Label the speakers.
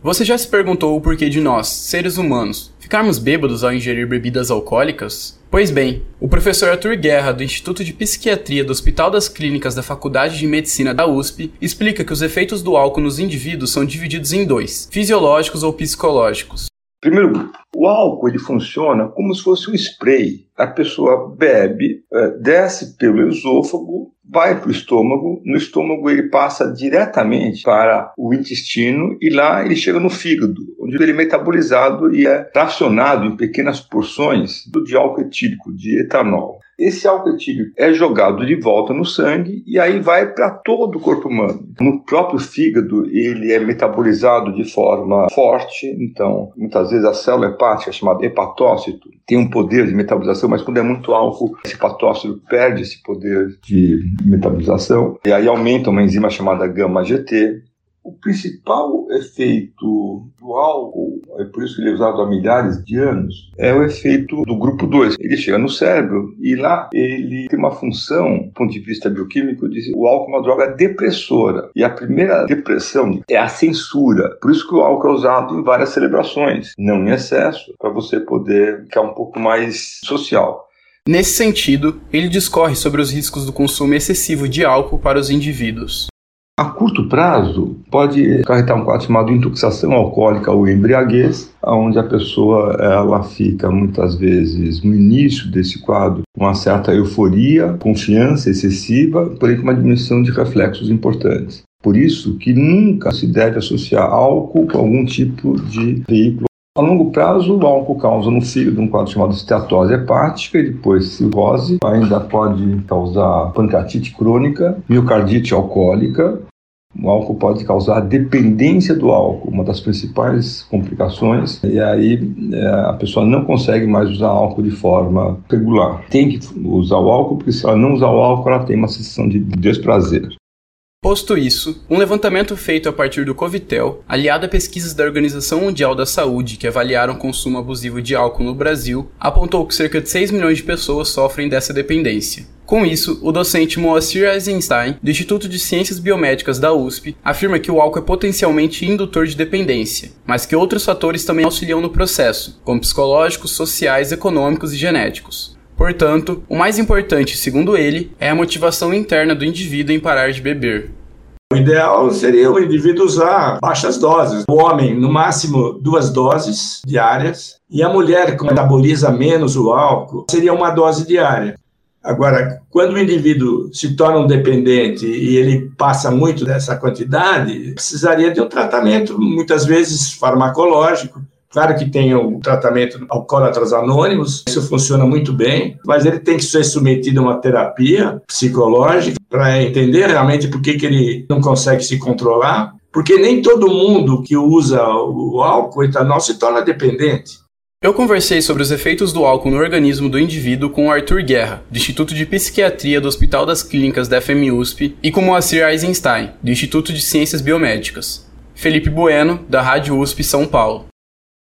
Speaker 1: Você já se perguntou o porquê de nós, seres humanos, ficarmos bêbados ao ingerir bebidas alcoólicas? Pois bem, o professor Arthur Guerra, do Instituto de Psiquiatria do Hospital das Clínicas da Faculdade de Medicina da USP, explica que os efeitos do álcool nos indivíduos são divididos em dois: fisiológicos ou psicológicos.
Speaker 2: Primeiro o álcool ele funciona como se fosse um spray. A pessoa bebe, eh, desce pelo esôfago, vai para o estômago, no estômago ele passa diretamente para o intestino e lá ele chega no fígado, onde ele é metabolizado e é tracionado em pequenas porções do de álcool etílico, de etanol. Esse álcool etílico é jogado de volta no sangue e aí vai para todo o corpo humano. No próprio fígado, ele é metabolizado de forma forte, então muitas vezes a célula hepática, chamada hepatócito, tem um poder de metabolização, mas quando é muito álcool, esse hepatócito perde esse poder de metabolização e aí aumenta uma enzima chamada gama-GT, o principal efeito do álcool, é por isso que ele é usado há milhares de anos, é o efeito do grupo 2. Ele chega no cérebro e lá ele tem uma função, do ponto de vista bioquímico, de o álcool é uma droga depressora. E a primeira depressão é a censura. Por isso que o álcool é usado em várias celebrações, não em excesso, para você poder ficar um pouco mais social.
Speaker 1: Nesse sentido, ele discorre sobre os riscos do consumo excessivo de álcool para os indivíduos.
Speaker 2: A curto prazo, pode acarretar um quadro chamado intoxicação alcoólica ou embriaguez, onde a pessoa ela fica muitas vezes no início desse quadro com uma certa euforia, confiança excessiva, porém com uma diminuição de reflexos importantes. Por isso que nunca se deve associar álcool com algum tipo de veículo a longo prazo, o álcool causa no fígado um quadro chamado esteatose hepática e depois cirrose. Ainda pode causar pancreatite crônica, miocardite alcoólica. O álcool pode causar dependência do álcool, uma das principais complicações. E aí é, a pessoa não consegue mais usar álcool de forma regular. Tem que usar o álcool, porque se ela não usar o álcool, ela tem uma sensação de desprazer.
Speaker 1: Posto isso, um levantamento feito a partir do Covitel, aliado a pesquisas da Organização Mundial da Saúde que avaliaram o consumo abusivo de álcool no Brasil, apontou que cerca de 6 milhões de pessoas sofrem dessa dependência. Com isso, o docente Moacir Eisenstein, do Instituto de Ciências Biomédicas da USP, afirma que o álcool é potencialmente indutor de dependência, mas que outros fatores também auxiliam no processo, como psicológicos, sociais, econômicos e genéticos. Portanto, o mais importante, segundo ele, é a motivação interna do indivíduo em parar de beber.
Speaker 3: O ideal seria o indivíduo usar baixas doses. O homem, no máximo, duas doses diárias. E a mulher, que metaboliza menos o álcool, seria uma dose diária. Agora, quando o indivíduo se torna um dependente e ele passa muito dessa quantidade, precisaria de um tratamento, muitas vezes farmacológico, Claro que tem o tratamento alcoólatras anônimos, isso funciona muito bem, mas ele tem que ser submetido a uma terapia psicológica para entender realmente por que, que ele não consegue se controlar, porque nem todo mundo que usa o álcool, o etanol, se torna dependente.
Speaker 1: Eu conversei sobre os efeitos do álcool no organismo do indivíduo com Arthur Guerra, do Instituto de Psiquiatria do Hospital das Clínicas da FMUSP, e com Moacir Eisenstein, do Instituto de Ciências Biomédicas. Felipe Bueno, da Rádio USP São Paulo.